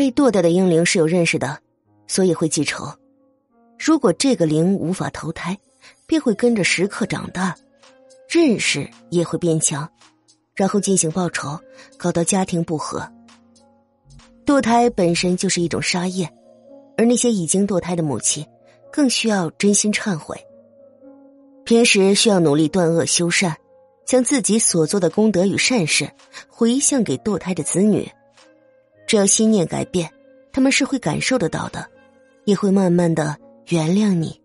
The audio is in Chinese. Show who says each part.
Speaker 1: 被堕掉的婴灵是有认识的，所以会记仇。如果这个灵无法投胎，便会跟着食客长大，认识也会变强，然后进行报仇，搞到家庭不和。堕胎本身就是一种杀业，而那些已经堕胎的母亲，更需要真心忏悔。平时需要努力断恶修善，将自己所做的功德与善事回向给堕胎的子女。只要心念改变，他们是会感受得到的，也会慢慢的原谅你。